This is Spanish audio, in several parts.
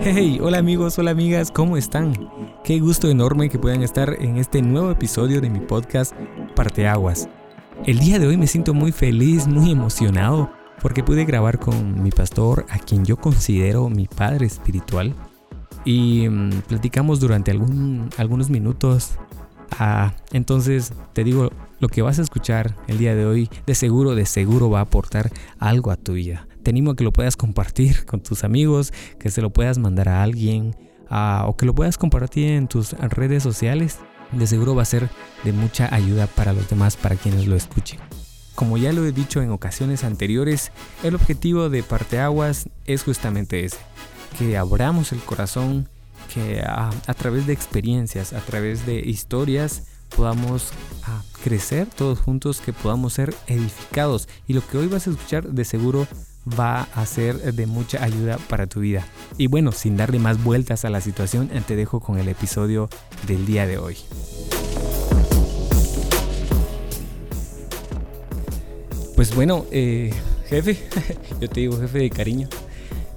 Hey, hola amigos, hola amigas, ¿cómo están? Qué gusto enorme que puedan estar en este nuevo episodio de mi podcast Parteaguas. El día de hoy me siento muy feliz, muy emocionado, porque pude grabar con mi pastor, a quien yo considero mi padre espiritual, y mm, platicamos durante algunos minutos. Ah, entonces te digo, lo que vas a escuchar el día de hoy de seguro, de seguro va a aportar algo a tu vida. Te animo a que lo puedas compartir con tus amigos, que se lo puedas mandar a alguien ah, o que lo puedas compartir en tus redes sociales. De seguro va a ser de mucha ayuda para los demás, para quienes lo escuchen. Como ya lo he dicho en ocasiones anteriores, el objetivo de Parteaguas es justamente ese, que abramos el corazón, que a, través de experiencias, a través de historias, podamos crecer todos juntos, que podamos ser edificados. Y lo que hoy vas a escuchar de seguro va a ser de mucha ayuda para tu vida. Y bueno, sin darle más vueltas a la situación, te dejo con el episodio del día de hoy. Pues bueno, eh, jefe, yo te digo jefe de cariño.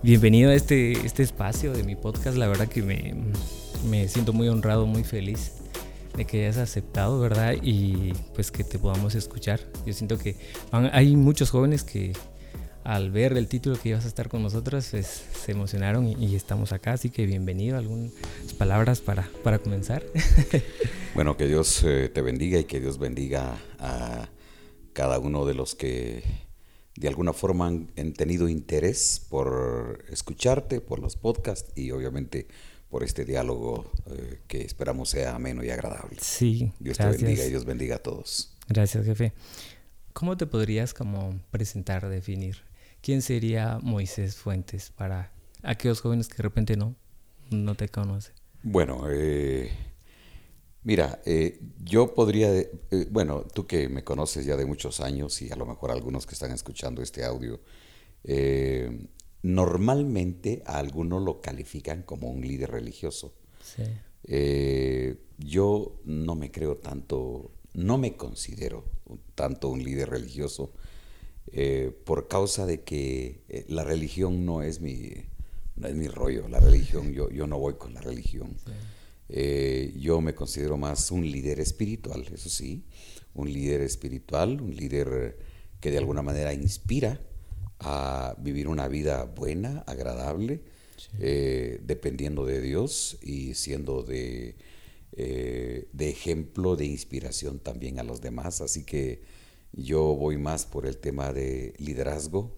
Bienvenido a este, este espacio de mi podcast. La verdad que me, me siento muy honrado, muy feliz de que hayas aceptado, ¿verdad? Y pues que te podamos escuchar. Yo siento que hay muchos jóvenes que al ver el título que ibas a estar con nosotros pues, se emocionaron y, estamos acá. Así que bienvenido. ¿Algunas palabras para, para comenzar? bueno, que Dios eh, te bendiga y que Dios bendiga a cada uno de los que de alguna forma han, tenido interés por escucharte, por los podcasts y obviamente por este diálogo eh, que esperamos sea ameno y agradable. Sí. Dios te bendiga y Dios bendiga a todos. Gracias, jefe. ¿Cómo te podrías como presentar, definir? ¿Quién sería Moisés Fuentes para aquellos jóvenes que de repente no, no te conocen? Bueno, eh, Mira, eh, yo podría, eh, bueno, tú que me conoces ya de muchos años y a lo mejor algunos que están escuchando este audio, eh, normalmente a algunos lo califican como un líder religioso. Sí. yo no me creo tanto, no me considero tanto un líder religioso por causa de que la religión no es mi, no es mi rollo, la religión, yo, yo no voy con la religión. Sí. Eh, yo me considero más un líder espiritual, eso sí, un líder espiritual, un líder que de alguna manera inspira a vivir una vida buena, agradable, eh, dependiendo de Dios y siendo de, eh, de ejemplo, de inspiración también a los demás. Así que yo voy más por el tema de liderazgo,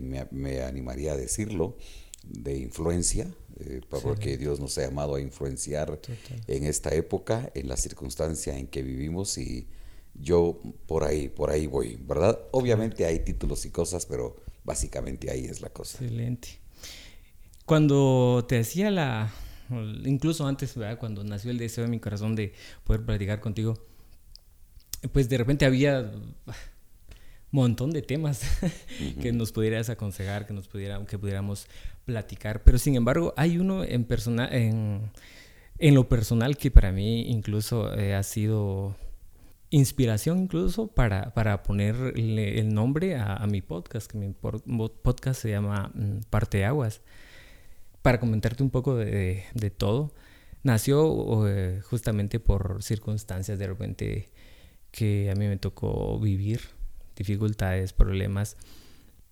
me, me, animaría a decirlo, de influencia, eh, porque Dios nos ha llamado a influenciar en esta época, en la circunstancia en que vivimos y yo por ahí, por ahí voy, ¿verdad? Obviamente hay títulos y cosas, pero básicamente ahí es la cosa. Excelente. Cuando te hacía la, incluso antes, cuando nació el deseo de mi corazón de poder platicar contigo, pues de repente había montón de temas que nos pudieras aconsejar, que nos pudiera, que pudiéramos platicar. Pero sin embargo, hay uno en persona, en, en lo personal que para mí incluso eh, ha sido inspiración incluso para, para ponerle el nombre a, mi podcast, que mi podcast se llama mm, Parte Aguas. Para comentarte un poco de, de, todo, nació eh, justamente por circunstancias de repente que a mí me tocó vivir dificultades, problemas,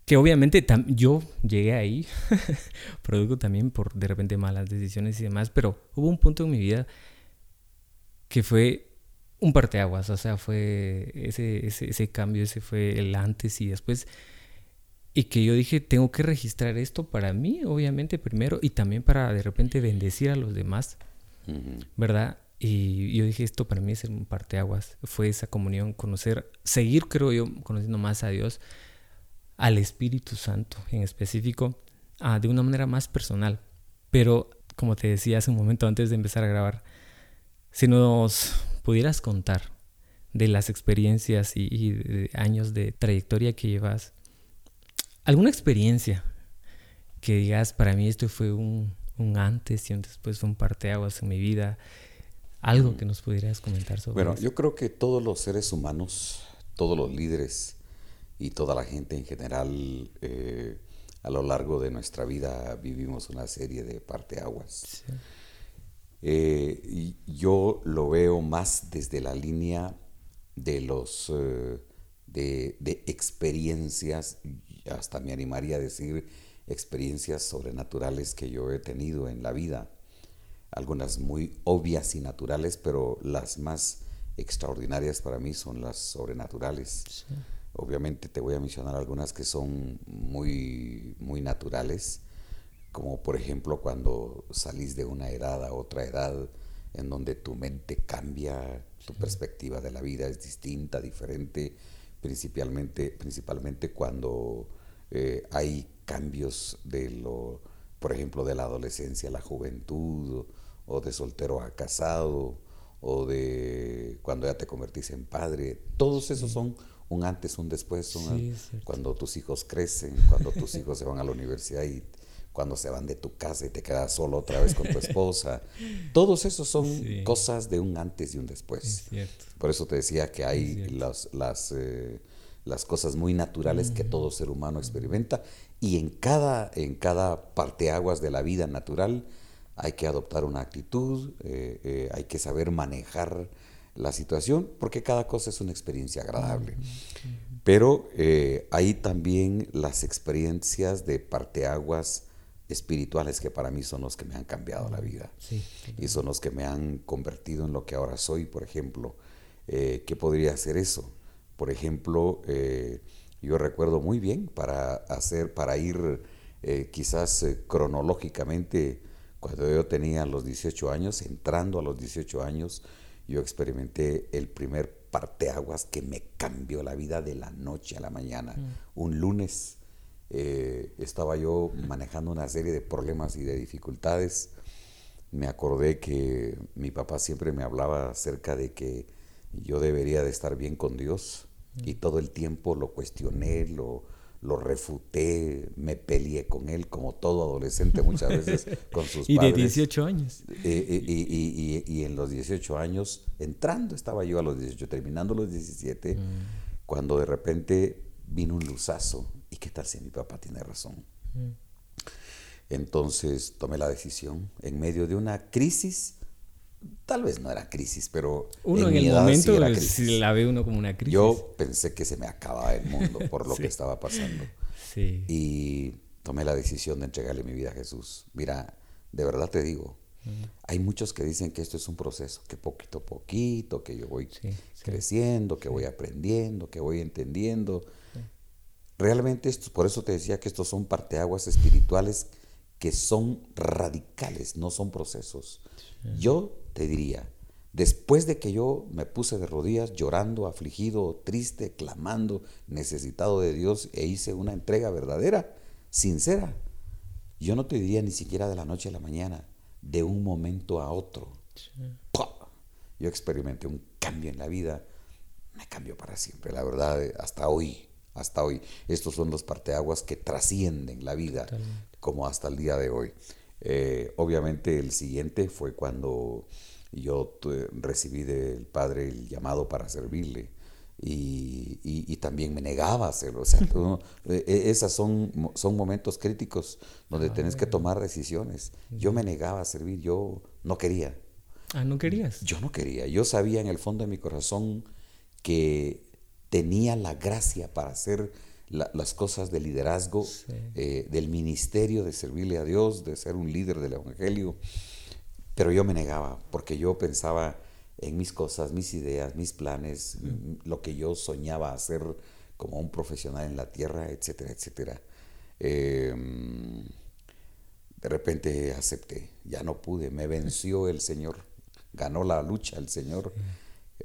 que obviamente yo llegué ahí, producto también por de repente malas decisiones y demás, pero hubo un punto en mi vida que fue un parteaguas, o sea, fue ese, ese, ese cambio, ese fue el antes y después, y que yo dije, tengo que registrar esto para mí, obviamente, primero, y también para de repente bendecir a los demás, ¿verdad? Y yo dije, esto para mí es un parteaguas. Fue esa comunión, conocer, seguir, creo yo, conociendo más a Dios, al Espíritu Santo en específico, ah, de una manera más personal. Pero, como te decía hace un momento antes de empezar a grabar, si nos pudieras contar de las experiencias y, de años de trayectoria que llevas, alguna experiencia que digas, para mí esto fue un, un antes y un después, fue un parteaguas en mi vida algo que nos pudieras comentar sobre Bueno, yo creo que todos los seres humanos todos los líderes y toda la gente en general eh, a lo largo de nuestra vida vivimos una serie de parteaguas. Eh, y yo lo veo más desde la línea de los eh, de, de, experiencias, hasta me animaría a decir experiencias sobrenaturales que yo he tenido en la vida. Algunas muy obvias y naturales, pero las más extraordinarias para mí son las sobrenaturales. Obviamente te voy a mencionar algunas que son muy, muy naturales, como por ejemplo cuando salís de una edad a otra edad, en donde tu mente cambia, tu perspectiva de la vida es distinta, diferente, principalmente, principalmente cuando eh, hay cambios de lo, por ejemplo, de la adolescencia a la juventud, o de soltero a casado, o de cuando ya te convertís en padre. Todos esos son un antes, un después, son cuando tus hijos crecen, cuando tus hijos se van a la universidad y cuando se van de tu casa y te quedas solo otra vez con tu esposa. Todos esos son cosas de un antes y un después. Por eso te decía que hay las, las, eh, las, cosas muy naturales que todo ser humano experimenta y en cada, en cada parteaguas de la vida natural hay que adoptar una actitud, eh, eh, hay que saber manejar la situación, porque cada cosa es una experiencia agradable. Pero eh, hay también las experiencias de parteaguas espirituales que para mí son los que me han cambiado la vida. y son los que me han convertido en lo que ahora soy, por ejemplo. Eh, ¿Qué podría ser eso? Por ejemplo, eh, yo recuerdo muy bien para hacer, para ir quizás cronológicamente, cuando yo tenía los 18 años, entrando a los 18 años, yo experimenté el primer parteaguas que me cambió la vida de la noche a la mañana. Mm. Un lunes eh, estaba yo manejando una serie de problemas y de dificultades. Me acordé que mi papá siempre me hablaba acerca de que yo debería de estar bien con Dios y mm. todo el tiempo lo cuestioné, lo, lo refuté, me peleé con él como todo adolescente muchas veces con sus y padres. Y de 18 años. y, y, en los 18 años, entrando estaba yo a los 18, terminando los 17, mm. cuando de repente vino un luzazo. ¿Y qué tal si mi papá tiene razón? Mm. Entonces tomé la decisión en medio de una crisis tal vez no era crisis, pero uno en, el momento sí la ve uno como una crisis. Yo pensé que se me acababa el mundo por lo que estaba pasando. Sí. Y tomé la decisión de entregarle mi vida a Jesús. Mira, de verdad te digo, hay muchos que dicen que esto es un proceso, que poquito a poquito, que yo voy creciendo, que voy aprendiendo, que voy entendiendo. Realmente, esto, por eso te decía que estos son parteaguas espirituales que son radicales, no son procesos. Yo te diría, después de que yo me puse de rodillas llorando, afligido, triste, clamando, necesitado de Dios e hice una entrega verdadera, sincera, yo no te diría ni siquiera de la noche a la mañana, de un momento a otro. Yo experimenté un cambio en la vida, me cambió para siempre, la verdad, hasta hoy, hasta hoy. Estos son los parteaguas que trascienden la vida, como hasta el día de hoy. Eh, obviamente el siguiente fue cuando yo recibí del Padre el llamado para servirle. Y, también me negaba a hacerlo. O sea, e, e, esas son, son momentos críticos donde tenés que tomar decisiones. Yo me negaba a servir, yo no quería. Ah, ¿no querías? Yo no quería. Yo sabía en el fondo de mi corazón que tenía la gracia para hacer las cosas de liderazgo, eh, del ministerio, de servirle a Dios, de ser un líder del Evangelio. Pero yo me negaba porque yo pensaba en mis cosas, mis ideas, mis planes, lo que yo soñaba hacer como un profesional en la tierra, etcétera, etcétera. Em, de repente acepté, ya no pude, me venció el Señor, ganó la lucha el Señor.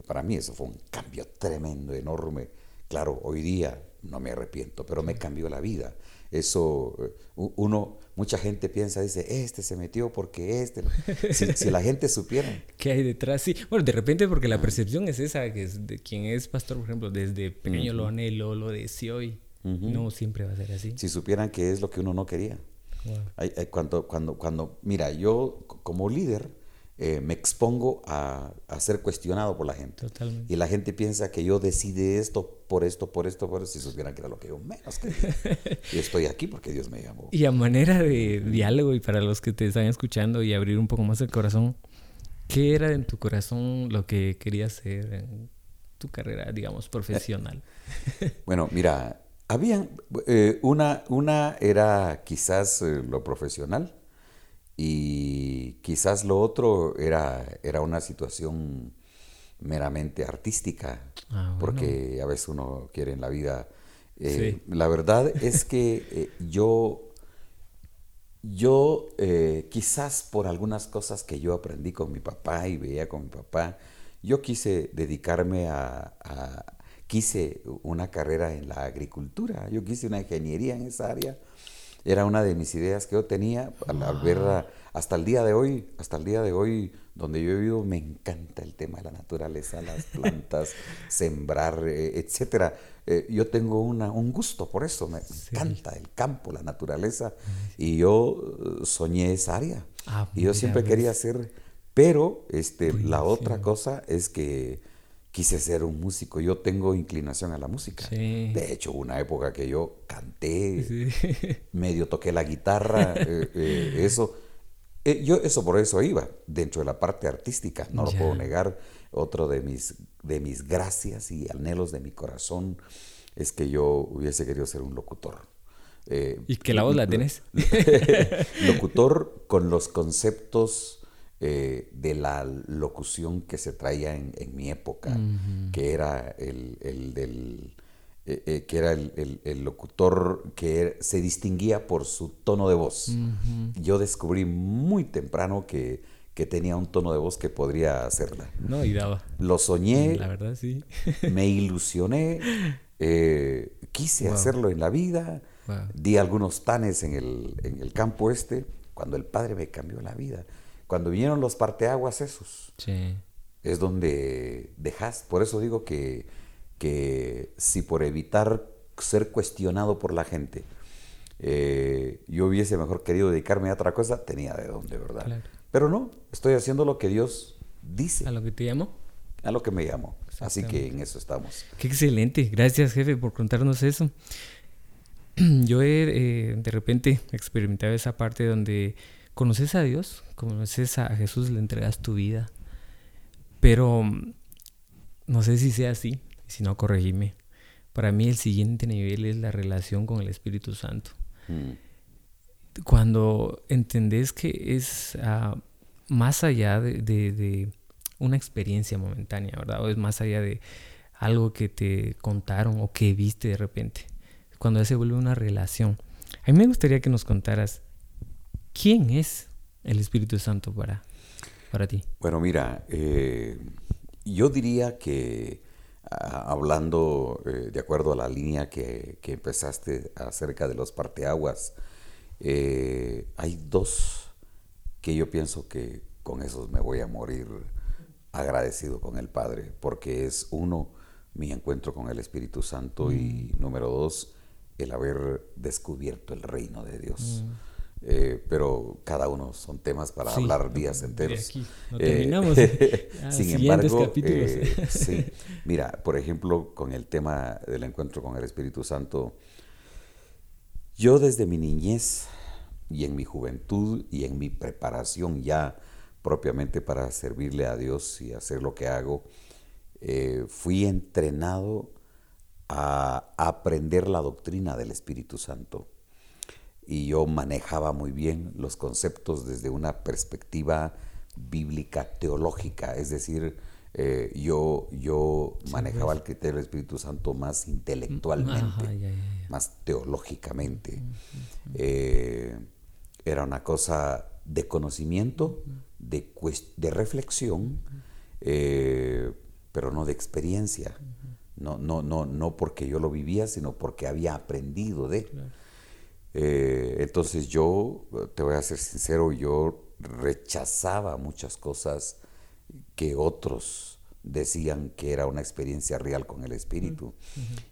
Para mí eso fue un cambio tremendo, enorme. Claro, hoy día no me arrepiento, pero me cambió la vida. Eso, eh, uno, mucha gente piensa, dice, este se metió porque este. Si, la gente supiera. ¿Qué hay detrás? Sí, bueno, de repente porque la percepción es esa, que es de quien es pastor, por ejemplo, desde pequeño lo anhelo, lo deseó y no siempre va a ser así. Si supieran que es lo que uno no quería. cuando, cuando, cuando, mira, yo como líder, eh, me expongo a, ser cuestionado por la gente. Y la gente piensa que yo decide esto por esto, por esto, por esto, si supieran que era lo que yo menos quería. y estoy aquí porque Dios me llamó. Y a manera de diálogo y para los que te están escuchando y abrir un poco más el corazón, ¿qué era en tu corazón lo que querías hacer en tu carrera, digamos, profesional? bueno, mira, había eh, una, una era quizás eh, lo profesional y quizás lo otro era, era una situación meramente artística, ah, porque a veces uno quiere en la vida. Eh, la verdad es que eh, yo, yo eh, quizás por algunas cosas que yo aprendí con mi papá y veía con mi papá, yo quise dedicarme a, quise una carrera en la agricultura, yo quise una ingeniería en esa área era una de mis ideas que yo tenía al, verla hasta el día de hoy, hasta el día de hoy, donde yo he vivido, me encanta el tema de la naturaleza, las plantas, sembrar, eh, etcétera. Eh, yo tengo una, un gusto por eso, me, encanta el campo, la naturaleza, y yo eh, soñé esa área. Ah, y yo siempre quería hacer, pero este, la otra cosa es que quise ser un músico. Yo tengo inclinación a la música. De hecho, una época que yo canté, medio toqué la guitarra, eh, eh, eso. Eh, yo eso por eso iba, dentro de la parte artística, no lo puedo negar. Otro de mis, de mis gracias y anhelos de mi corazón es que yo hubiese querido ser un locutor. ¿Y que la voz la tenés? locutor con los conceptos eh, de la locución que se traía en, mi época, que era el, del... Eh, eh, que era el, locutor que se distinguía por su tono de voz. Yo descubrí muy temprano que, tenía un tono de voz que podría hacerla. No, y daba. Lo soñé. La verdad, sí. me ilusioné. quise hacerlo en la vida. Di algunos tanes en el, en el campo este, cuando el padre me cambió la vida. Cuando vinieron los parteaguas esos, es donde dejas. Por eso digo que, que si por evitar ser cuestionado por la gente, eh, yo hubiese mejor querido dedicarme a otra cosa, tenía de dónde, ¿verdad? Pero no, estoy haciendo lo que Dios dice. ¿A lo que te llamó? A lo que me llamó. Así que en eso estamos. Qué excelente. Gracias, jefe, por contarnos eso. Yo he eh, de repente experimentado esa parte donde conoces a Dios, conoces a Jesús, le entregas tu vida. Pero no sé si sea así, si no, corregime. Para mí el siguiente nivel es la relación con el Espíritu Santo. Mm. Cuando entendés que es ah, más allá de, una experiencia momentánea, ¿verdad? O es más allá de algo que te contaron o que viste de repente. Cuando se vuelve una relación. A mí me gustaría que nos contaras ¿Quién es el Espíritu Santo para, para ti? Bueno, mira, eh, yo diría que ah, hablando eh, de acuerdo a la línea que, empezaste acerca de los parteaguas, eh, hay dos que yo pienso que con esos me voy a morir agradecido con el Padre, porque es uno, mi encuentro con el Espíritu Santo y mm. número dos, el haber descubierto el reino de Dios. Mm. Eh, pero cada uno son temas para hablar días enteros. no eh, terminamos. Ah, sin embargo, eh, sí. Mira, por ejemplo, con el tema del encuentro con el Espíritu Santo, yo desde mi niñez y en mi juventud y en mi preparación ya propiamente para servirle a Dios y hacer lo que hago, fui entrenado a aprender la doctrina del Espíritu Santo y yo manejaba muy bien los conceptos desde una perspectiva bíblica teológica, es decir, eh, yo, yo manejaba pues. el criterio del Espíritu Santo más intelectualmente, más teológicamente. Eh, era una cosa de conocimiento, de, de reflexión, eh, pero no de experiencia. No, no, no, no porque yo lo vivía, sino porque había aprendido de. Eh, entonces yo, te voy a ser sincero, yo rechazaba muchas cosas que otros decían que era una experiencia real con el Espíritu.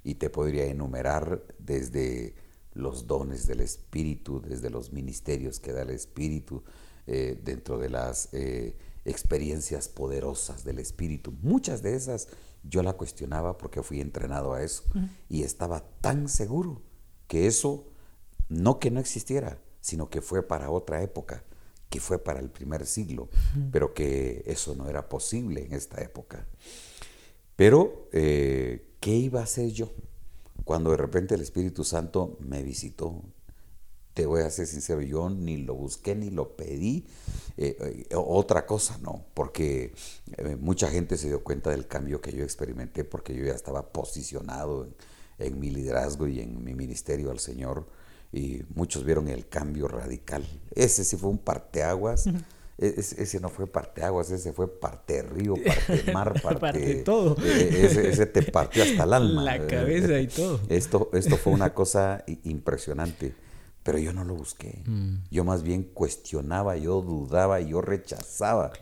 Y te podría enumerar desde los dones del Espíritu, desde los ministerios que da el Espíritu, eh, dentro de las eh, experiencias poderosas del Espíritu. Muchas de esas yo la cuestionaba porque fui entrenado a eso y estaba tan seguro que eso no que no existiera, sino que fue para otra época, que fue para el primer siglo, pero que eso no era posible en esta época. Pero, eh, ¿qué iba a hacer yo cuando de repente el Espíritu Santo me visitó? Te voy a ser sincero, yo ni lo busqué ni lo pedí. Eh, eh, otra cosa, no, porque mucha gente se dio cuenta del cambio que yo experimenté porque yo ya estaba posicionado en mi liderazgo y en mi ministerio al Señor y muchos vieron el cambio radical. Ese sí fue un parteaguas. E-, ese, no fue parteaguas, ese fue parte río, parte mar, parte, todo. E-, ese, te partió hasta el alma. La cabeza y todo. Esto, esto fue una cosa impresionante, pero yo no lo busqué. Mm. Yo más bien cuestionaba, yo dudaba, yo rechazaba.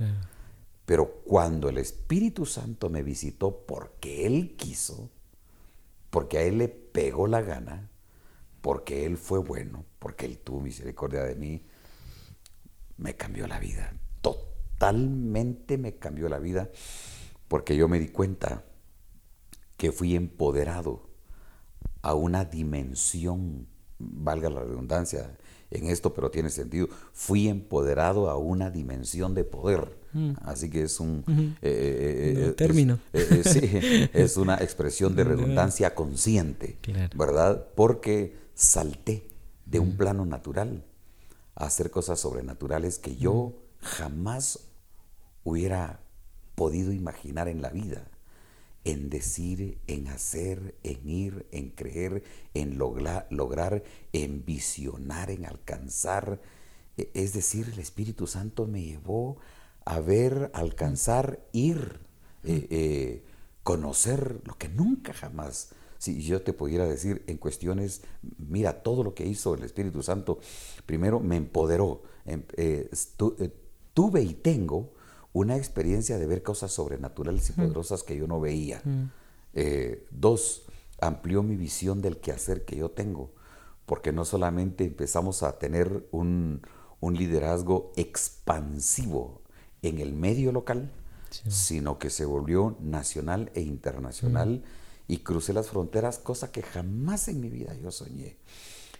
Pero cuando el Espíritu Santo me visitó porque Él quiso, porque a Él le pegó la gana, porque Él fue bueno, porque Él tuvo misericordia de mí, me cambió la vida. Totalmente me cambió la vida, porque yo me di cuenta que fui empoderado a una dimensión, valga la redundancia en esto, pero tiene sentido, fui empoderado a una dimensión de poder. Mm. Así que es un eh, eh, eh, término. sí, es una expresión de redundancia consciente, ¿verdad? Porque salté de un plano natural a hacer cosas sobrenaturales que yo jamás hubiera podido imaginar en la vida. En decir, en hacer, en ir, en creer, en lograr, en visionar, en alcanzar. E, es decir, el Espíritu Santo me llevó a ver, alcanzar, ir, eh, eh, conocer lo que nunca jamás si yo te pudiera decir en cuestiones, mira, todo lo que hizo el Espíritu Santo, primero me empoderó, em, eh, eh, tuve y tengo una experiencia de ver cosas sobrenaturales y poderosas que yo no veía. Eh, dos, amplió mi visión del quehacer que yo tengo, porque no solamente empezamos a tener un, liderazgo expansivo en el medio local, sino que se volvió nacional e internacional y crucé las fronteras, cosa que jamás en mi vida yo soñé.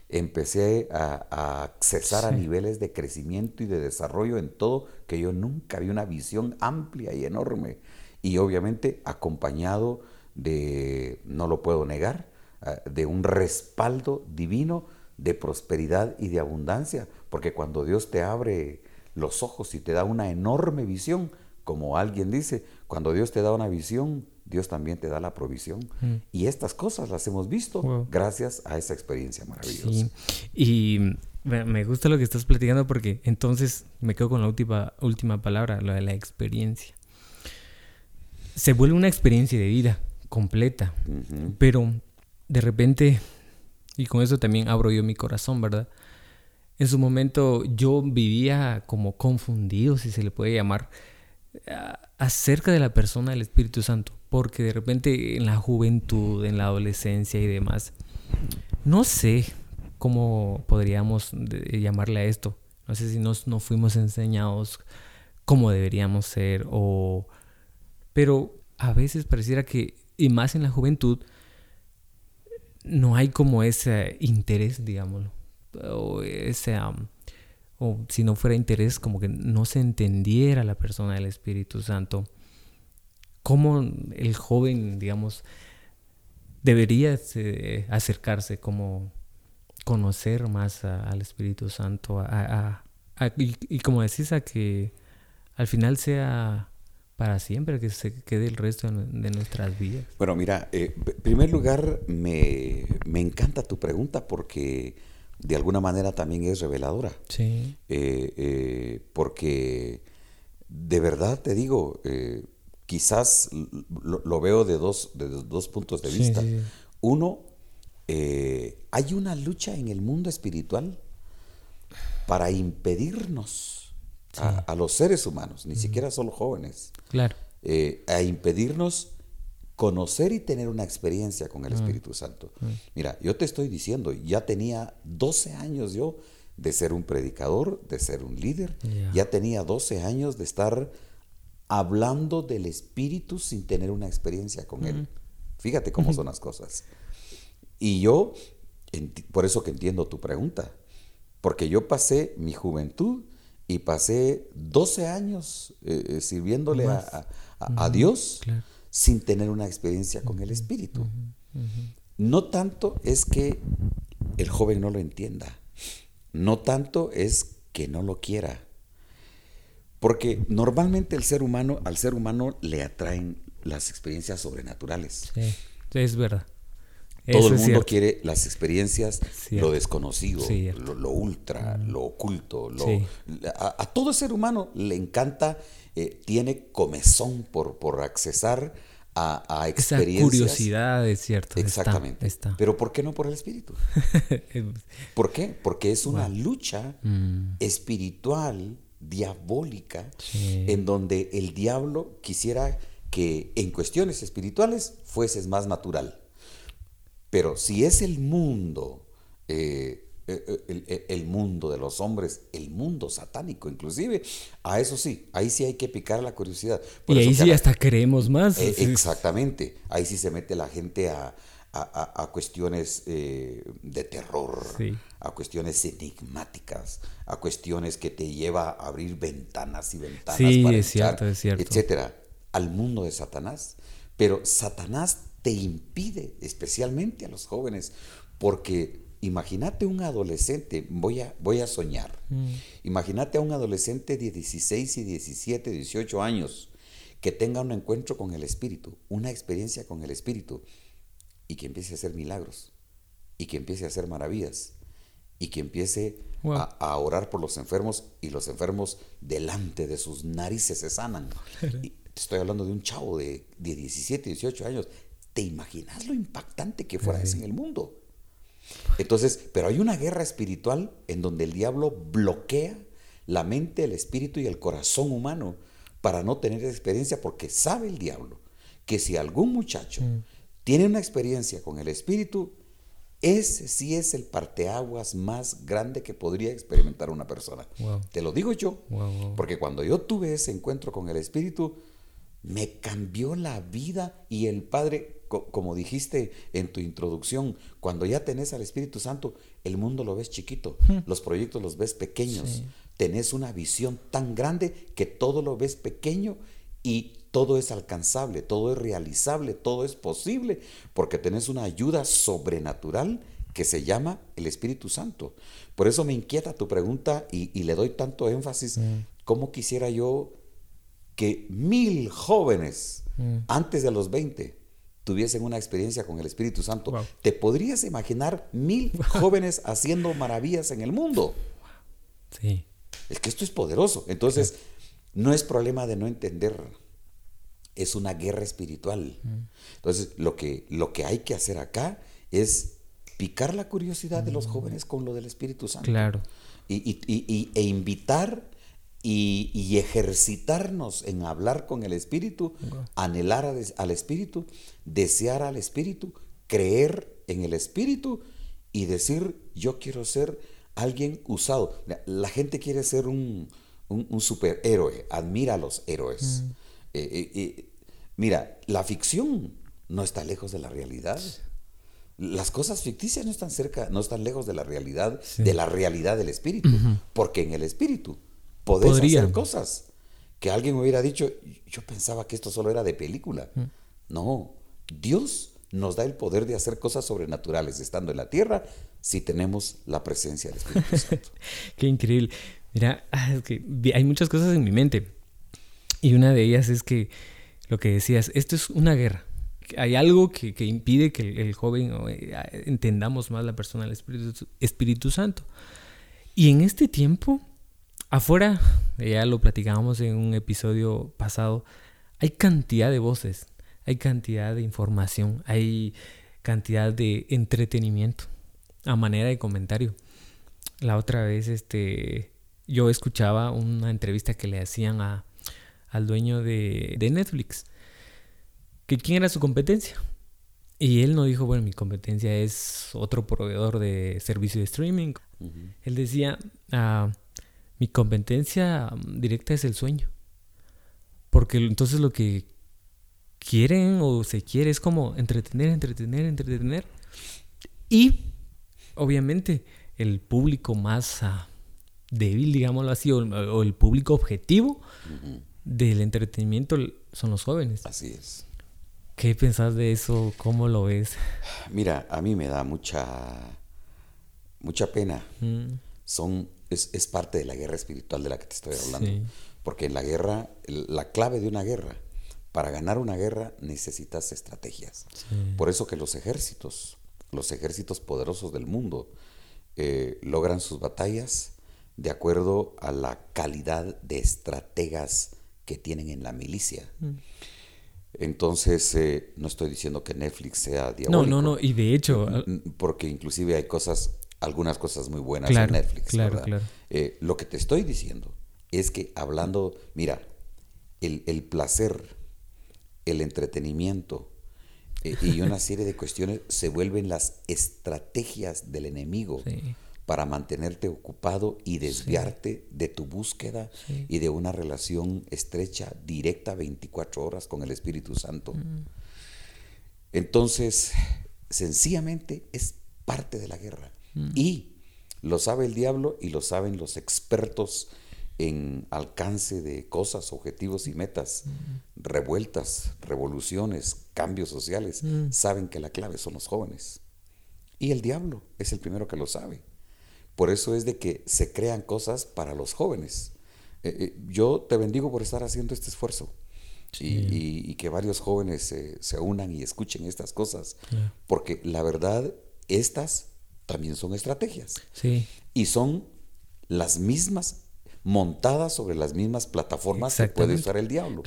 Empecé a, accesar a niveles de crecimiento y de desarrollo en todo que yo nunca vi una visión amplia y enorme. Y obviamente acompañado de, no lo puedo negar, ah, de un respaldo divino de prosperidad y de abundancia. Porque cuando Dios te abre los ojos y te da una enorme visión, como alguien dice, cuando Dios te da una visión, Dios también te da la provisión. Mm. Y estas cosas las hemos visto gracias a esa experiencia maravillosa. Y me gusta lo que estás platicando porque entonces me quedo con la última, última palabra, lo de la experiencia. Se vuelve una experiencia de vida completa, pero de repente, y con eso también abro yo mi corazón, ¿verdad? En su momento yo vivía como confundido, si se le puede llamar, acerca de la persona del Espíritu Santo, porque de repente en la juventud, en la adolescencia y demás, no sé cómo podríamos llamarle a esto. No sé si nos, no fuimos enseñados cómo deberíamos ser o... Pero a veces pareciera que, y más en la juventud, no hay como ese interés, digámoslo, o ese o si no fuera interés, como que no se entendiera la persona del Espíritu Santo. ¿Cómo el joven, digamos, debería eh, acercarse, como conocer más al Espíritu Santo? y, como decís, a que al final sea para siempre, que se quede el resto de nuestras vidas. Bueno, mira, eh, en primer lugar, me, me encanta tu pregunta porque de alguna manera también es reveladora. Sí. Eh, eh, porque de verdad te digo, eh, quizás lo, veo de dos, de dos puntos de vista. Uno, hay una lucha en el mundo espiritual para impedirnos a, los seres humanos, ni siquiera solo jóvenes, claro. a impedirnos conocer y tener una experiencia con el mm. Espíritu Santo. Mm. Mira, yo te estoy diciendo, ya tenía 12 años yo de ser un predicador, de ser un líder, ya tenía 12 años de estar hablando del espíritu sin tener una experiencia con él. Fíjate cómo son las cosas. Y yo, por eso que entiendo tu pregunta, porque yo pasé mi juventud y pasé 12 años eh, eh, sirviéndole a, Dios sin tener una experiencia con el Espíritu. No tanto es que el joven no lo entienda, no tanto es que no lo quiera, porque normalmente el ser humano, al ser humano le atraen las experiencias sobrenaturales. Sí, es verdad. Todo el mundo quiere las experiencias, lo desconocido, lo, ultra, mm. lo oculto. Lo, a, todo ser humano le encanta, eh, tiene comezón por, por accesar a, a experiencias. Esa curiosidad, es cierto. Exactamente. Está, Pero ¿por qué no por el espíritu? ¿Por qué? Porque es una lucha mm. espiritual, diabólica, en donde el diablo quisiera que en cuestiones espirituales fueses más natural. Pero si es el mundo, eh, eh, eh, el, mundo de los hombres, el mundo satánico inclusive, a eso sí, ahí sí hay que picar la curiosidad. y ahí sí hasta creemos más. exactamente, ahí sí se mete la gente a, cuestiones de terror, a cuestiones enigmáticas, a cuestiones que te lleva a abrir ventanas y ventanas para es cierto, es cierto. etcétera, al mundo de Satanás. Pero Satanás te impide, especialmente a los jóvenes, porque imagínate un adolescente, voy a, voy a soñar, mm. imagínate a un adolescente de 16 y 17, 18 años que tenga un encuentro con el Espíritu, una experiencia con el Espíritu, y que empiece a hacer milagros, y que empiece a hacer maravillas, y que empiece a, orar por los enfermos, y los enfermos delante de sus narices se sanan. Y estoy hablando de un chavo de, de 17, 18 años ¿Te imaginas lo impactante que fuera eso en el mundo? Entonces, pero hay una guerra espiritual en donde el diablo bloquea la mente, el espíritu y el corazón humano para no tener experiencia porque sabe el diablo que si algún muchacho mm. tiene una experiencia con el espíritu, ese sí es el parteaguas más grande que podría experimentar una persona. Te lo digo yo, porque cuando yo tuve ese encuentro con el espíritu, me cambió la vida y el Padre como dijiste en tu introducción, cuando ya tenés al Espíritu Santo, el mundo lo ves chiquito, hmm. los proyectos los ves pequeños, tenés una visión tan grande que todo lo ves pequeño y todo es alcanzable, todo es realizable, todo es posible, porque tenés una ayuda sobrenatural que se llama el Espíritu Santo. Por eso me inquieta tu pregunta y, le doy tanto énfasis, hmm. ¿cómo quisiera yo que mil jóvenes hmm. antes de los 20 tuviesen una experiencia con el Espíritu Santo. ¿Te podrías imaginar mil jóvenes haciendo maravillas en el mundo? Sí. Es que esto es poderoso. Entonces, no es problema de no entender. Es una guerra espiritual. Entonces, lo que, lo que hay que hacer acá es picar la curiosidad de los jóvenes con lo del Espíritu Santo. Claro. y, e invitar y, ejercitarnos en hablar con el Espíritu, anhelar al Espíritu, desear al Espíritu, creer en el Espíritu y decir, yo quiero ser alguien usado. La gente quiere ser un, superhéroe, admira a los héroes. Mm. Eh, eh, eh, mira, la ficción no está lejos de la realidad. Las cosas ficticias no están cerca, no están lejos de la realidad, de la realidad del espíritu, porque en el espíritu podés hacer cosas que alguien hubiera dicho, yo pensaba que esto solo era de película. Mm. No, Dios nos da el poder de hacer cosas sobrenaturales estando en la tierra si tenemos la presencia del Espíritu Santo. Qué increíble. Mira, ah, es que hay muchas cosas en mi mente. Y una de ellas es que lo que decías, esto es una guerra. Hay algo que, impide que el, joven eh, entendamos más la persona del Espíritu, Espíritu Santo. Y en este tiempo Afuera, ya lo platicábamos en un episodio pasado, hay cantidad de voces, hay cantidad de información, hay cantidad de entretenimiento a manera de comentario. La otra vez, este, yo escuchaba una entrevista que le hacían a, al dueño de, Netflix, que quién era su competencia. Y él no dijo, bueno, mi competencia es otro proveedor de servicio de streaming. Él decía, ah, mi competencia directa es el sueño. Porque entonces lo que quieren o se quiere es como entretener, entretener, entretener. Y obviamente el público más ah, débil, digámoslo así, o, el público objetivo del entretenimiento son los jóvenes. Así es. ¿Qué pensás de eso? ¿Cómo lo ves? Mira, a mí me da mucha, mucha pena. Mm. Son, es, es, parte de la guerra espiritual de la que te estoy hablando. Porque en la guerra, la clave de una guerra, para ganar una guerra necesitas estrategias. Por eso que los ejércitos, los ejércitos poderosos del mundo, eh, logran sus batallas de acuerdo a la calidad de estrategas que tienen en la milicia. Mm. Entonces, eh, no estoy diciendo que Netflix sea diabólico. No, no, no, y de hecho... Porque inclusive hay cosas, algunas cosas muy buenas en Netflix. Claro, claro. Eh, lo que te estoy diciendo es que hablando, mira, el, el placer, el entretenimiento eh, y una serie de cuestiones se vuelven las estrategias del enemigo. Sí para mantenerte ocupado y desviarte de tu búsqueda y de una relación estrecha, directa, 24 horas con el Espíritu Santo. Mm. Entonces, sencillamente es parte de la guerra. Mm. Y lo sabe el diablo y lo saben los expertos en alcance de cosas, objetivos y metas, revueltas, revoluciones, cambios sociales. Saben que la clave son los jóvenes. Y el diablo es el primero que lo sabe. Por eso es de que se crean cosas para los jóvenes. Eh, eh, yo te bendigo por estar haciendo este esfuerzo. Y, que varios jóvenes se unan y escuchen estas cosas. Porque la verdad, estas también son estrategias. Sí. Y son las mismas montadas sobre las mismas plataformas que puede usar el diablo.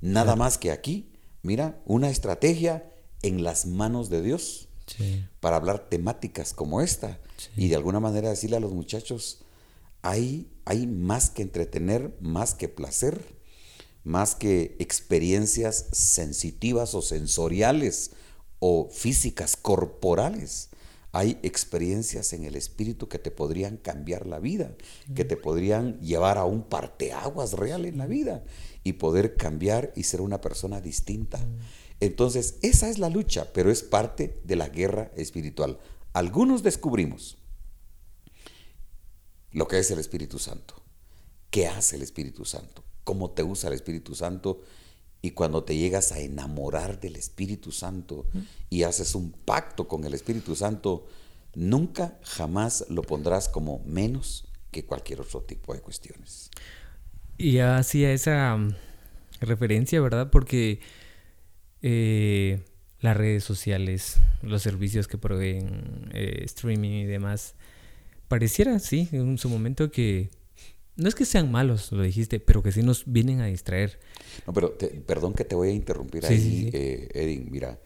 Nada más que aquí, mira, una estrategia en las manos de Dios para hablar temáticas como esta. Y de alguna manera decirle a los muchachos, hay, hay más que entretener, más que placer, más que experiencias sensitivas o sensoriales o físicas, corporales. Hay experiencias en el espíritu que te podrían cambiar la vida, que te podrían llevar a un parteaguas real en la vida y poder cambiar y ser una persona distinta. Entonces, esa es la lucha, pero es parte de la guerra espiritual. Algunos descubrimos lo que es el Espíritu Santo, qué hace el Espíritu Santo, cómo te usa el Espíritu Santo y cuando te llegas a enamorar del Espíritu Santo y haces un pacto con el Espíritu Santo, nunca jamás lo pondrás como menos que cualquier otro tipo de cuestiones. Y hacía esa mm, referencia, ¿verdad? Porque eh, las redes sociales, los servicios que proveen eh, streaming y demás, pareciera, sí, en su momento que no es que sean malos, lo dijiste, pero que sí nos vienen a distraer. No, pero perdón que te voy a interrumpir ahí, eh, Edin, mira,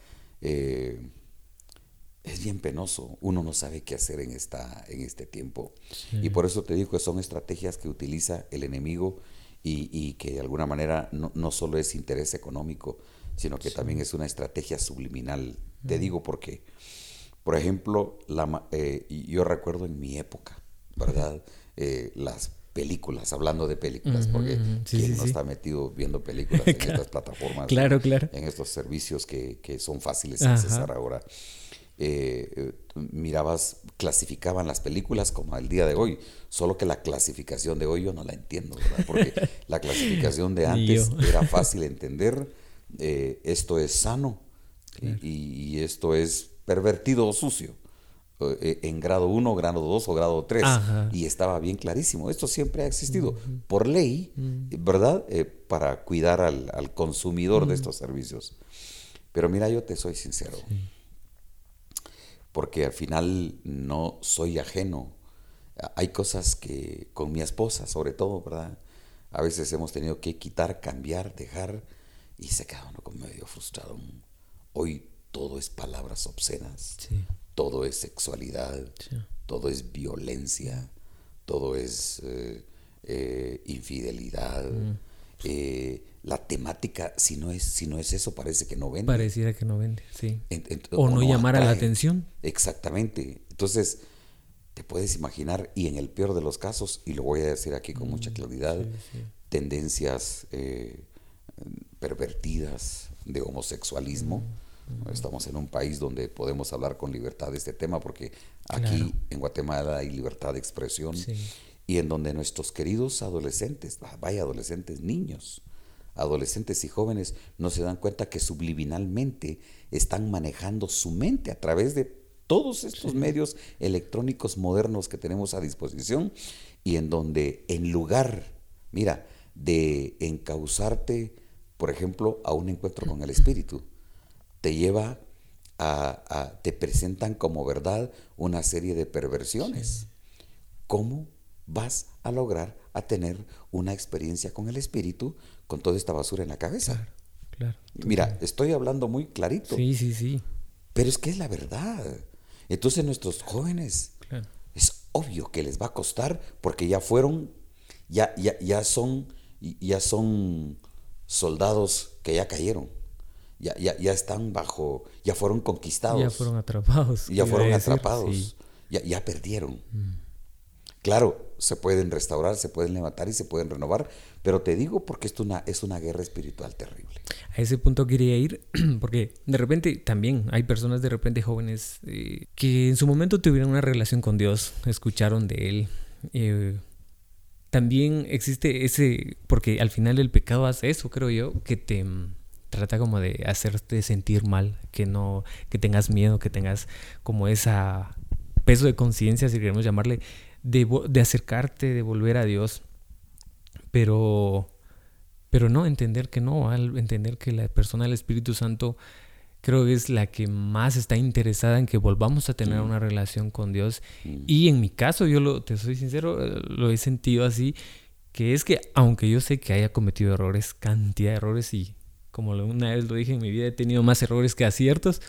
es bien penoso, uno no sabe qué hacer en, esta, en este tiempo. Y por eso te digo que son estrategias que utiliza el enemigo y, y que de alguna manera no, no solo es interés económico, sino que también es una estrategia subliminal. Te digo porque, por ejemplo, la, eh, yo recuerdo en mi época, ¿verdad? Eh, las películas, hablando de películas, porque ¿quién no está metido viendo películas en estas plataformas? Claro, claro. En estos servicios que, que son fáciles de accesar ahora. Eh, mirabas, clasificaban las películas como al día de hoy, sol que la clasificación de hoy yo no la entiendo, ¿verdad? Porque la clasificación de antes era fácil entender eh, esto es sano y, esto es pervertido o sucio. Eh, en grado 1, grado 2 o grado 3. Y estaba bien clarísimo. Esto siempre ha existido por ley, ¿verdad? Eh, para cuidar al, consumidor de estos servicios. Pero mira, yo te soy sincero. Porque al final no soy ajeno. Hay cosas que con mi esposa, sobre todo, ¿verdad? A veces hemos tenido que quitar, cambiar, dejar y se queda uno como medio frustrado. Hoy todo es palabras obscenas, todo es sexualidad, todo es violencia, todo es eh, eh, infidelidad. Mm. Eh, la temática, si no, es, si no es eso, parece que no vende. Pareciera que no vende, sí. o, no, llamar a la atención. Exactamente. Entonces, te puedes imaginar, y en el peor de los casos, y lo voy a decir aquí con mucha mm, claridad, tendencias pervertidas de homosexualismo. Estamos en un país donde podemos hablar con libertad de este tema porque aquí en Guatemala hay libertad de expresión y en donde nuestros queridos adolescentes, vaya adolescentes, niños, adolescentes y jóvenes no se dan cuenta que subliminalmente están manejando su mente a través de todos estos medios electrónicos modernos que tenemos a disposición y en donde en lugar, mira, de encauzarte, por ejemplo, a un encuentro con el Espíritu, te lleva a, te presentan como verdad una serie de perversiones. ¿Cómo vas a lograr a tener una experiencia con el Espíritu con toda esta basura en la cabeza? Claro, Mira, estoy hablando muy clarito. Sí, sí, sí. Pero es que es la verdad. Entonces nuestros jóvenes, es obvio que les va a costar porque ya fueron, ya, ya, ya son, ya son soldados que ya cayeron. Ya, ya, ya están bajo, ya fueron conquistados. Ya fueron atrapados. Ya fueron atrapados. Ya, ya perdieron. Mm. Claro, se pueden restaurar, se pueden levantar y se pueden renovar, pero te digo porque esto una, es una guerra espiritual terrible. A ese punto quería ir, porque de repente también hay personas de repente jóvenes eh, que en su momento tuvieron una relación con Dios, escucharon de Él. Eh, también existe ese, porque al final el pecado hace eso, creo yo, que te mm, trata como de hacerte sentir mal, que no, que tengas miedo, que tengas como esa peso de conciencia, si queremos llamarle, de, acercarte, de volver a Dios, pero, pero no entender que no, entender que la persona del Espíritu Santo creo que es la que más está interesada en que volvamos a tener una relación con Dios. Y en mi caso, yo lo, te soy sincero, eh, lo he sentido así, que es que aunque yo sé que haya cometido errores, cantidad de errores, y como una vez lo dije en mi vida, he tenido más errores que aciertos,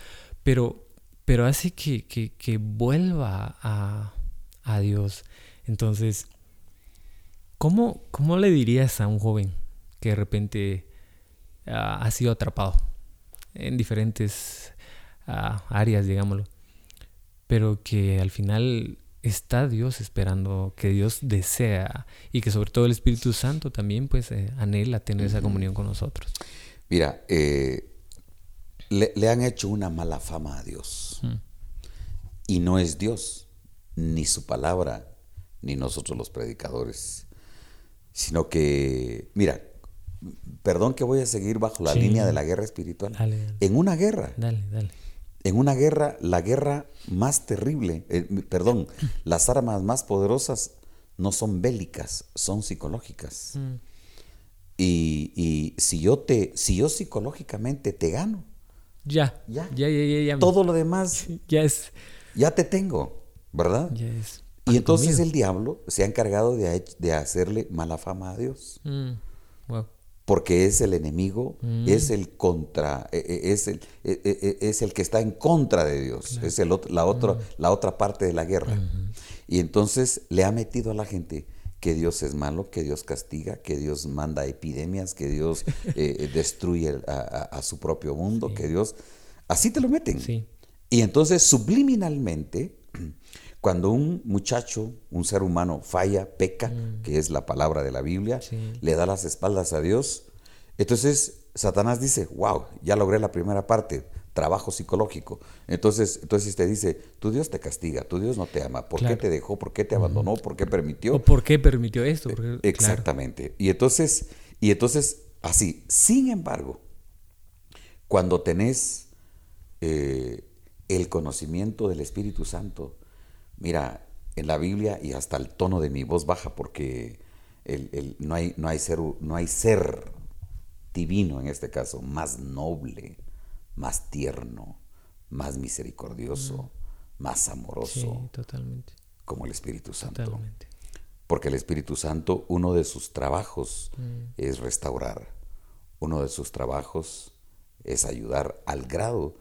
pero, pero hace que, que, que vuelva a, a Dios. Entonces, ¿cómo, ¿cómo le dirías a un joven que de repente ah, ha sido atrapado en diferentes ah, áreas, digámoslo, pero que al final está Dios esperando, que Dios desea y que sobre todo el Espíritu Santo también pues eh, anhela tener esa comunión con nosotros? Mira, eh, le, han hecho una mala fama a Dios. Y no es Dios ni su palabra, ni nosotros los predicadores, sino que, mira, perdón que voy a seguir bajo la línea de la guerra espiritual. En una guerra, en una guerra, la guerra más terrible, eh, perdón, las armas más poderosas no son bélicas, son psicológicas. Mm. Y, y, si yo te, si yo psicológicamente te gano, ya, ya, ya, ya, ya, todo lo demás, ya es, ya te tengo. ¿verdad? Y entonces el diablo se ha encargado de, hacerle mala fama a Dios. Mm, Porque es el enemigo, mm. es el contra, e, e, es el, e, es el que está en contra de Dios, es el, la, otra, mm. la otra parte de la guerra. Y entonces le ha metido a la gente que Dios es malo, que Dios castiga, que Dios manda epidemias, que Dios eh, destruye a, su propio mundo, que Dios... Así te lo meten. Y entonces subliminalmente cuando un muchacho, un ser humano falla, peca, mm. que es la palabra de la Biblia, le da las espaldas a Dios, entonces Satanás dice, wow, ya logré la primera parte, trabajo psicológico. Entonces, entonces te dice, tu Dios te castiga, tu Dios no te ama, ¿por qué te dejó? ¿Por qué te abandonó? ¿Por qué permitió? ¿O por qué permitió esto? Exactamente. Y entonces, y entonces, así, sin embargo, cuando tenés eh, el conocimiento del Espíritu Santo, Mira, en la Biblia y hasta el tono de mi voz baja porque no, hay, no, hay ser, no hay ser divino en este caso más noble, más tierno, más misericordioso, más amoroso. totalmente. Como el Espíritu Santo. Porque el Espíritu Santo, uno de sus trabajos mm. es restaurar. Uno de sus trabajos es ayudar al grado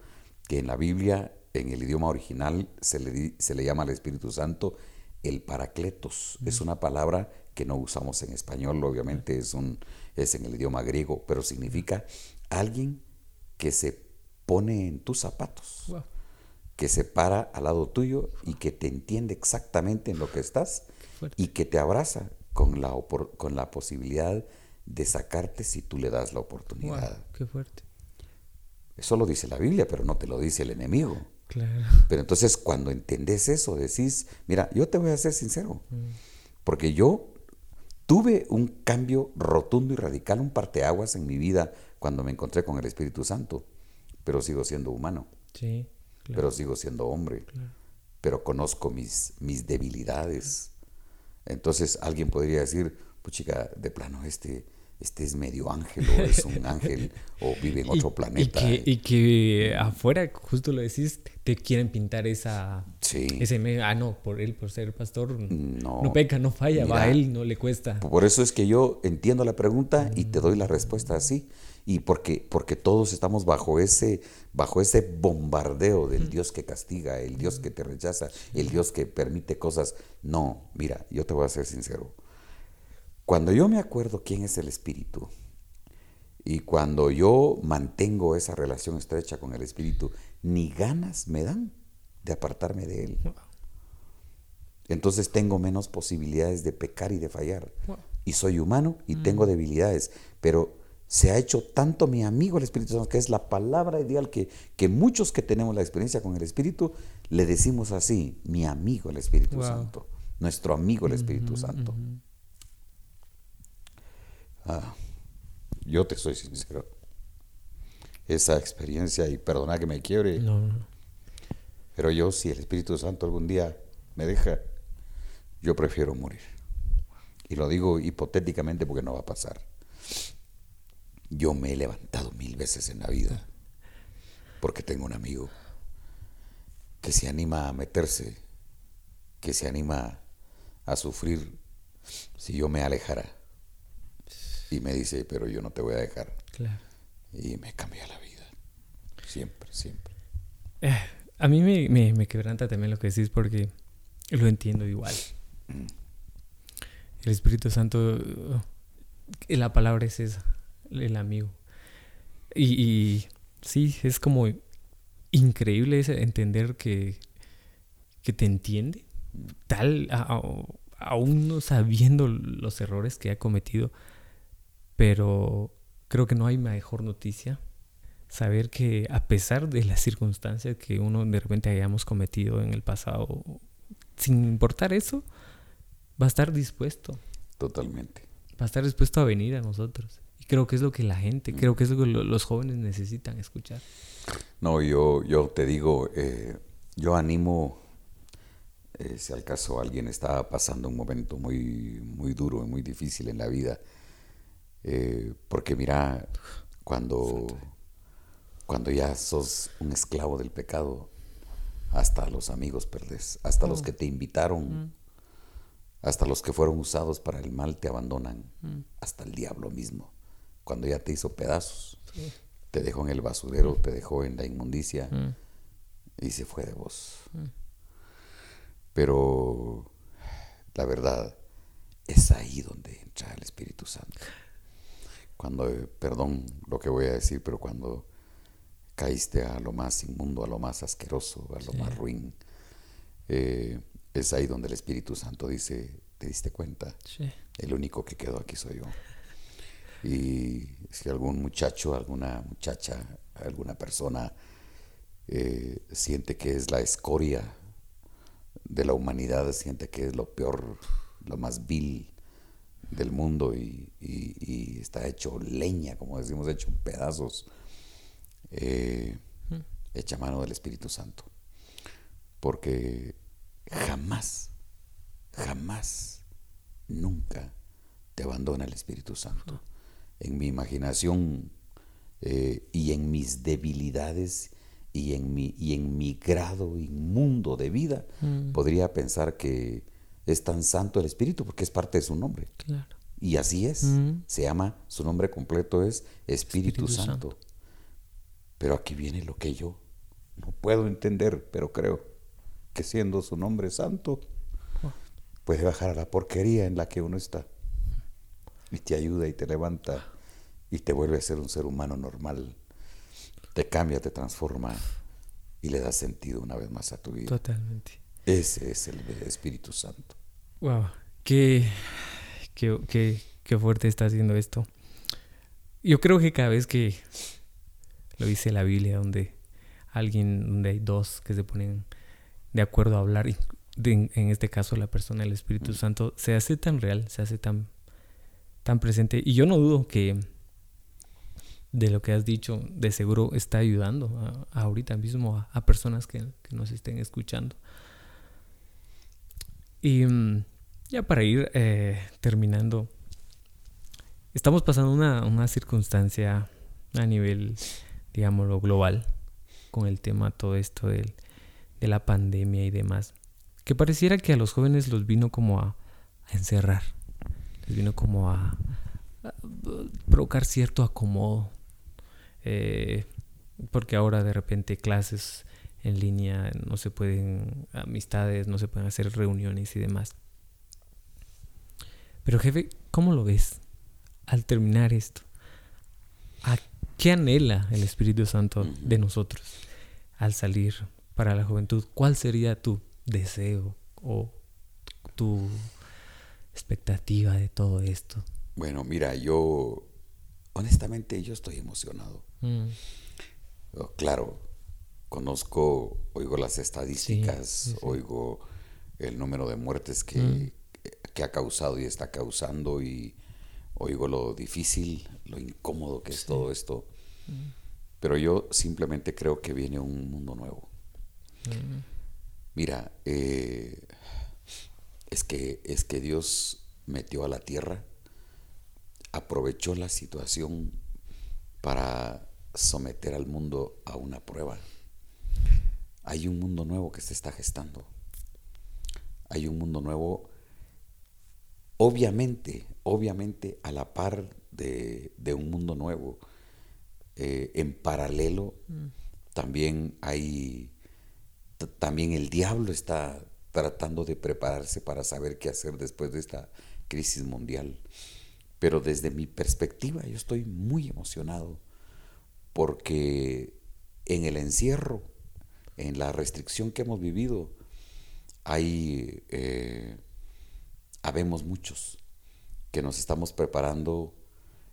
que en la Biblia en el idioma original se le, se le llama al Espíritu Santo el paracletos. Es una palabra que no usamos en español, obviamente es, un, es en el idioma griego, pero significa alguien que se pone en tus zapatos, que se para al lado tuyo y que te entiende exactamente en lo que estás y que te abraza con la, con la posibilidad de sacarte si tú le das la oportunidad. qué fuerte. Eso lo dice la Biblia, pero no te lo dice el enemigo. Claro. Pero entonces cuando entendés eso, decís, mira, yo te voy a ser sincero, porque yo tuve un cambio rotundo y radical, un parteaguas en mi vida cuando me encontré con el Espíritu Santo, pero sigo siendo humano. Sí. Pero sigo siendo hombre. Pero conozco mis, mis debilidades. Entonces alguien podría decir, pues chica, de plano este este es medio ángel o es un ángel o vive en otro planeta. Y que, afuera, justo lo decís, te quieren pintar esa... Sí. Ese, ah, no, por él, por ser pastor, no, no peca, no falla, va a él, no le cuesta. Por eso es que yo entiendo la pregunta y te doy la respuesta así. Y porque, porque todos estamos bajo ese, bajo ese bombardeo del Dios que castiga, el Dios que te rechaza, el Dios que permite cosas. No, mira, yo te voy a ser sincero cuando yo me acuerdo quién es el Espíritu y cuando yo mantengo esa relación estrecha con el Espíritu, ni ganas me dan de apartarme de Él. Entonces tengo menos posibilidades de pecar y de fallar. Y soy humano y tengo mm. debilidades, pero se ha hecho tanto mi amigo el Espíritu Santo, que es la palabra ideal que, que muchos que tenemos la experiencia con el Espíritu, le decimos así, mi amigo el Espíritu Santo, nuestro amigo el Espíritu Santo. Ah, yo te soy sincero. Esa experiencia, y perdona que me quiebre, pero yo si el Espíritu Santo algún día me deja, yo prefiero morir. Y lo digo hipotéticamente porque no va a pasar. Yo me he levantado mil veces en la vida porque tengo un amigo que se anima a meterse, que se anima a sufrir si yo me alejara y me dice, pero yo no te voy a dejar. Claro. Y me cambia la vida. Siempre, siempre. Eh, a mí me, me, quebranta también lo que decís porque lo entiendo igual. Mm. El Espíritu Santo, eh, la palabra es esa, el amigo. Y, y sí, es como increíble ese entender que, que te entiende, tal, aún no sabiendo los errores que ha cometido, pero creo que no hay mejor noticia saber que a pesar de las circunstancias que uno de repente hayamos cometido en el pasado, sin importar eso, va a estar dispuesto. Totalmente. Va a estar dispuesto a venir a nosotros. Y creo que es lo que la gente, mm. creo que es lo que los jóvenes necesitan escuchar. No, yo, yo te digo, eh, yo animo, eh, si al caso alguien está pasando un momento muy, muy duro y muy difícil en la vida, eh, porque mira, cuando, cuando ya sos un esclavo del pecado, hasta los amigos perdés, hasta los mm. que te invitaron, mm. hasta los que fueron usados para el mal te abandonan, mm. hasta el diablo mismo, cuando ya te hizo pedazos, te dejó en el basurero, te dejó en la inmundicia y se fue de vos. Pero la verdad es ahí donde entra el Espíritu Santo cuando, perdón lo que voy a decir, pero cuando caíste a lo más inmundo, a lo más asqueroso, a lo más ruin, eh, es ahí donde el Espíritu Santo dice, ¿te diste cuenta? El único que quedó aquí soy yo. Y si algún muchacho, alguna muchacha, alguna persona eh, siente que es la escoria de la humanidad, siente que es lo peor, lo más vil, del mundo y, está hecho leña, como decimos, hecho pedazos, eh, echa mano del Espíritu Santo. Porque jamás, jamás, nunca te abandona el Espíritu Santo. En mi imaginación eh, y en mis debilidades y en mi, y en mi grado inmundo de vida, mm. podría pensar que es tan santo el Espíritu porque es parte de su nombre. Claro. Y así es. Se llama, su nombre completo es Espíritu, Santo. Pero aquí viene lo que yo no puedo entender, pero creo que siendo su nombre santo, puede bajar a la porquería en la que uno está. Y te ayuda y te levanta y te vuelve a ser un ser humano normal. Te cambia, te transforma y le da sentido una vez más a tu vida. Totalmente. Ese es el Espíritu Santo. Wow, qué, qué, qué fuerte está haciendo esto. Yo creo que cada vez que lo dice la Biblia, donde alguien, donde hay dos que se ponen de acuerdo a hablar, en este caso la persona del Espíritu Santo, se hace tan real, se hace tan, tan presente. Y yo no dudo que de lo que has dicho, de seguro está ayudando ahorita mismo a, personas que, nos estén escuchando. Y mm, ya para ir eh, terminando, estamos pasando una, una circunstancia a nivel, digámoslo, global, con el tema todo esto del, de la pandemia y demás, que pareciera que a los jóvenes los vino como a, encerrar, les vino como a provocar cierto acomodo eh, porque ahora de repente clases en línea, no se pueden, amistades, no se pueden hacer reuniones y demás. Pero jefe, ¿cómo lo ves al terminar esto? ¿A qué anhela el Espíritu Santo de nosotros al salir para la juventud? ¿Cuál sería tu deseo o tu expectativa de todo esto? Bueno, mira, yo honestamente yo estoy emocionado. Mm. Oh, claro, conozco, oigo las estadísticas, oigo el número de muertes que, mm. que, ha causado y está causando y oigo lo difícil, lo incómodo que es todo esto. Mm. Pero yo simplemente creo que viene un mundo nuevo. Mira, eh, es, que, es que Dios metió a la tierra, aprovechó la situación para someter al mundo a una prueba. Hay un mundo nuevo que se está gestando. Hay un mundo nuevo, obviamente, obviamente a la par de, un mundo nuevo. Eh, en paralelo, mm. también hay, también el diablo está tratando de prepararse para saber qué hacer después de esta crisis mundial. Pero desde mi perspectiva, yo estoy muy emocionado porque en el encierro, en la restricción que hemos vivido, hay, eh, habemos muchos que nos estamos preparando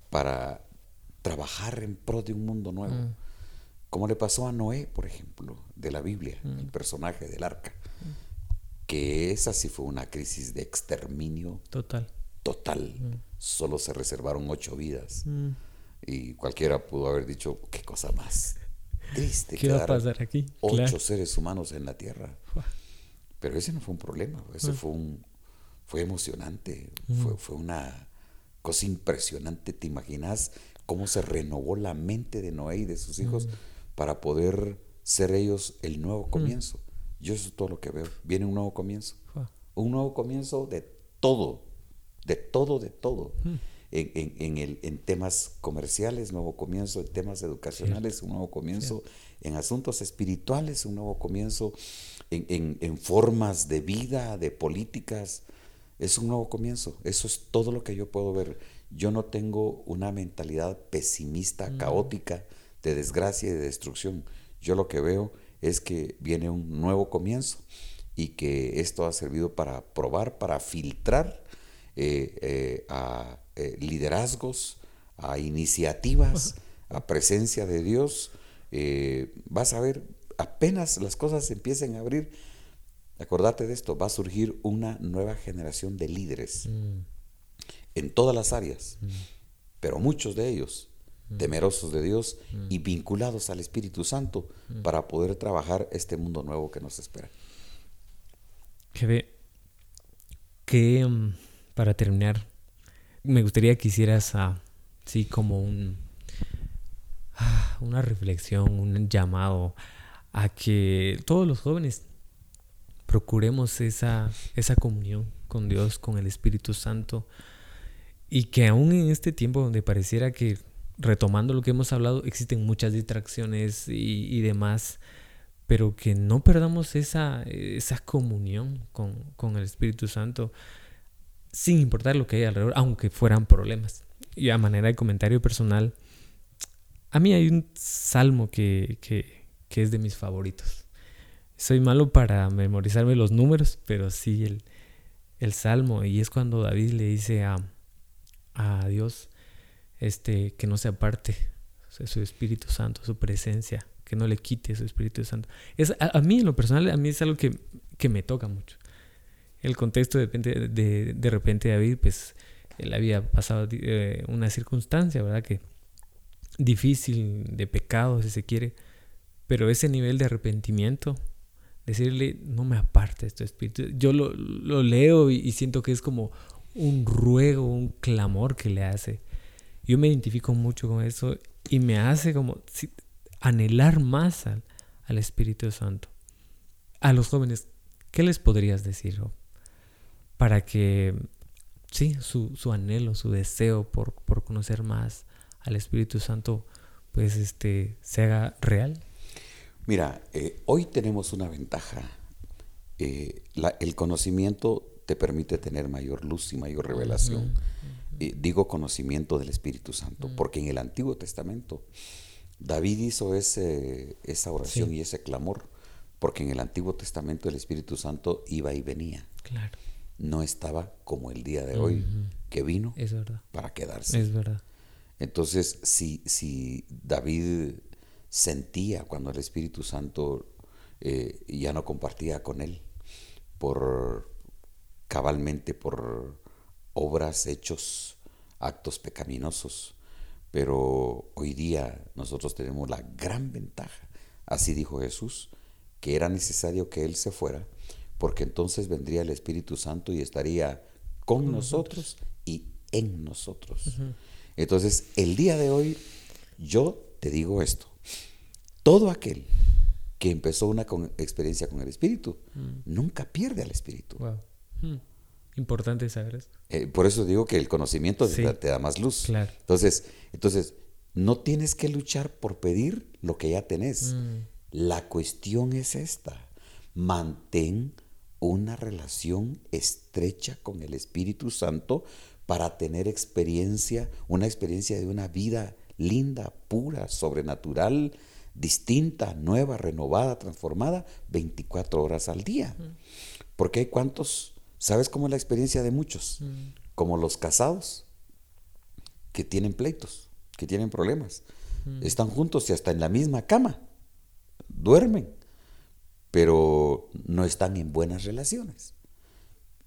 para trabajar en pro de un mundo nuevo. Mm. Como le pasó a Noé, por ejemplo, de la Biblia, mm. el personaje del arca. Que esa sí fue una crisis de exterminio. Total. Total. Mm. Solo se reservaron ocho vidas. Y cualquiera pudo haber dicho, qué cosa más triste. ¿Qué va a pasar aquí? Ocho seres humanos en la Tierra. Pero ese no fue un problema, ese fue un fue emocionante, fue, fue una cosa impresionante. ¿Te imaginas cómo se renovó la mente de Noé y de sus hijos para poder ser ellos el nuevo comienzo? Yo eso es todo lo que veo. Viene un nuevo comienzo. Un nuevo comienzo de todo, de todo, de todo en, el, en temas comerciales, nuevo comienzo, en temas educacionales, un nuevo comienzo, en asuntos espirituales, un nuevo comienzo, en, formas de vida, de políticas. Es un nuevo comienzo. Eso es todo lo que yo puedo ver. Yo no tengo una mentalidad pesimista, mm. caótica, de desgracia y de destrucción. Yo lo que veo es que viene un nuevo comienzo y que esto ha servido para probar, para filtrar eh, eh, a eh, liderazgos, a iniciativas, a presencia de Dios. Eh, vas a ver, apenas las cosas empiecen a abrir, acordate de esto, va a surgir una nueva generación de líderes mm. en todas las áreas, mm. pero muchos de ellos mm. temerosos de Dios y vinculados al Espíritu Santo para poder trabajar este mundo nuevo que nos espera. Que, que para terminar, me gustaría que hicieras así como un, ah, una reflexión, un llamado a que todos los jóvenes procuremos esa, esa comunión con Dios, con el Espíritu Santo, y que aún en este tiempo donde pareciera que, retomando lo que hemos hablado, existen muchas distracciones y, demás, pero que no perdamos esa, esa comunión con, con el Espíritu Santo sin importar lo que hay alrededor, aunque fueran problemas. Y a manera de comentario personal, a mí hay un salmo que, es de mis favoritos. Soy malo para memorizarme los números, pero sí el, el salmo. Y es cuando David le dice a, a Dios, este, que no se aparte su Espíritu Santo, su presencia, que no le quite su Espíritu Santo. Es, a, mí, en lo personal, a mí es algo que, que me toca mucho. El contexto de, de, de repente David, pues, él había pasado eh, una circunstancia, ¿verdad? Que difícil, de pecado, si se quiere, pero ese nivel de arrepentimiento, decirle, no me aparte este espíritu, yo lo, lo leo y, siento que es como un ruego, un clamor que le hace. Yo me identifico mucho con eso y me hace como anhelar más al, al Espíritu Santo. A los jóvenes, ¿qué les podrías decir? Para que sí, su, su anhelo, su deseo por, por, conocer más al Espíritu Santo, pues este, se haga real? Mira, eh, hoy tenemos una ventaja. Eh, el conocimiento te permite tener mayor luz y mayor revelación. Eh, digo conocimiento del Espíritu Santo, porque en el Antiguo Testamento David hizo ese, esa oración y ese clamor, porque en el Antiguo Testamento el Espíritu Santo iba y venía. Claro no estaba como el día de hoy, que vino para quedarse. Es verdad. Entonces, si, si David sentía cuando el Espíritu Santo eh, ya no compartía con él, por cabalmente por obras, hechos, actos pecaminosos, pero hoy día nosotros tenemos la gran ventaja, así dijo Jesús, que era necesario que Él se fuera porque entonces vendría el Espíritu Santo y estaría con nosotros y en nosotros. Entonces, el día de hoy, yo te digo esto, todo aquel que empezó una experiencia con el Espíritu, mm. nunca pierde al Espíritu. Hmm. Importante saber esto. Eh, por eso digo que el conocimiento te, da más luz. Entonces, entonces, no tienes que luchar por pedir lo que ya tenés. Mm. La cuestión es esta. Mantén una relación estrecha con el Espíritu Santo para tener experiencia, una experiencia de una vida linda, pura, sobrenatural, distinta, nueva, renovada, transformada, 24 horas al día. Porque hay cuantos, ¿sabes cómo es la experiencia de muchos? Como los casados que tienen pleitos, que tienen problemas. Están juntos y hasta en la misma cama, duermen pero no están en buenas relaciones.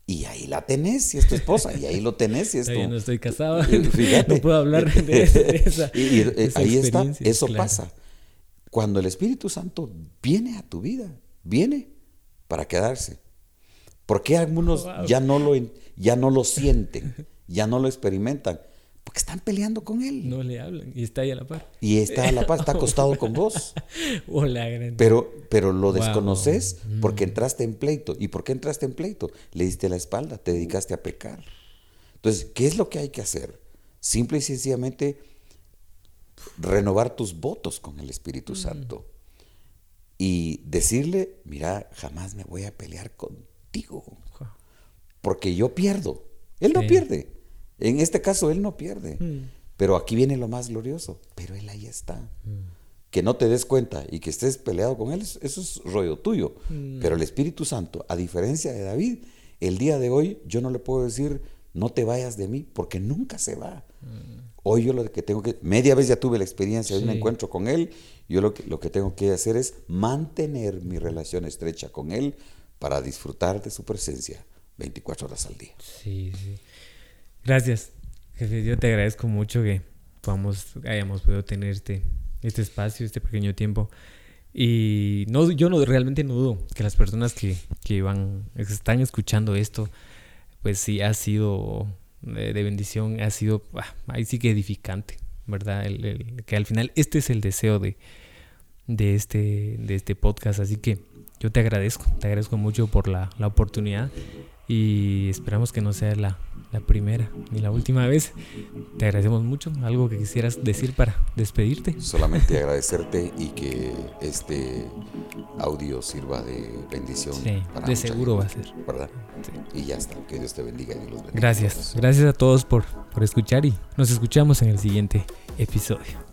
Y ahí la tenés, y es tu esposa, y ahí lo tenés, y es no estoy casado, no puedo hablar de, esa. y, eh, ahí está, eso pasa. Cuando el Espíritu Santo viene a tu vida, viene para quedarse. ¿Por qué algunos ya, no lo, ya no lo sienten, ya no lo experimentan? Porque están peleando con él. No le hablan y está ahí a la par. Y está a la par, está acostado con vos. Hola, pero, pero lo desconoces porque entraste en pleito. ¿Y por qué entraste en pleito? Le diste la espalda, te dedicaste a pecar. Entonces, ¿qué es lo que hay que hacer? Simple y sencillamente renovar tus votos con el Espíritu Santo. Y decirle, mira, jamás me voy a pelear contigo. Porque yo pierdo. Él no pierde. En este caso, él no pierde. Mm. Pero aquí viene lo más glorioso. Pero él ahí está. Mm. Que no te des cuenta y que estés peleado con él, eso es rollo tuyo. Mm. Pero el Espíritu Santo, a diferencia de David, el día de hoy yo no le puedo decir, no te vayas de mí, porque nunca se va. Hoy yo lo que tengo que, media vez ya tuve la experiencia de un encuentro con él, yo lo que, lo que tengo que hacer es mantener mi relación estrecha con él para disfrutar de su presencia 24 horas al día. Sí, sí. Gracias, jefe. Yo te agradezco mucho que podamos, hayamos podido tener este, este espacio, este pequeño tiempo. Y no, yo no realmente no dudo que las personas que, que van, están escuchando esto, pues sí ha sido de, bendición, ha sido, ah, ahí sí que edificante, ¿verdad? El, que al final este es el deseo de, de, este, de este podcast. Así que yo te agradezco, te agradezco mucho por la, la oportunidad y esperamos que no sea la, la primera ni la última vez. Te agradecemos mucho. ¿Algo que quisieras decir para despedirte? Solamente agradecerte y que este audio sirva de bendición. Sí, de seguro va a ser. ¿Verdad? Y ya está. Que Dios te bendiga y los bendiga. Gracias. Gracias a todos por, por escuchar y nos escuchamos en el siguiente episodio.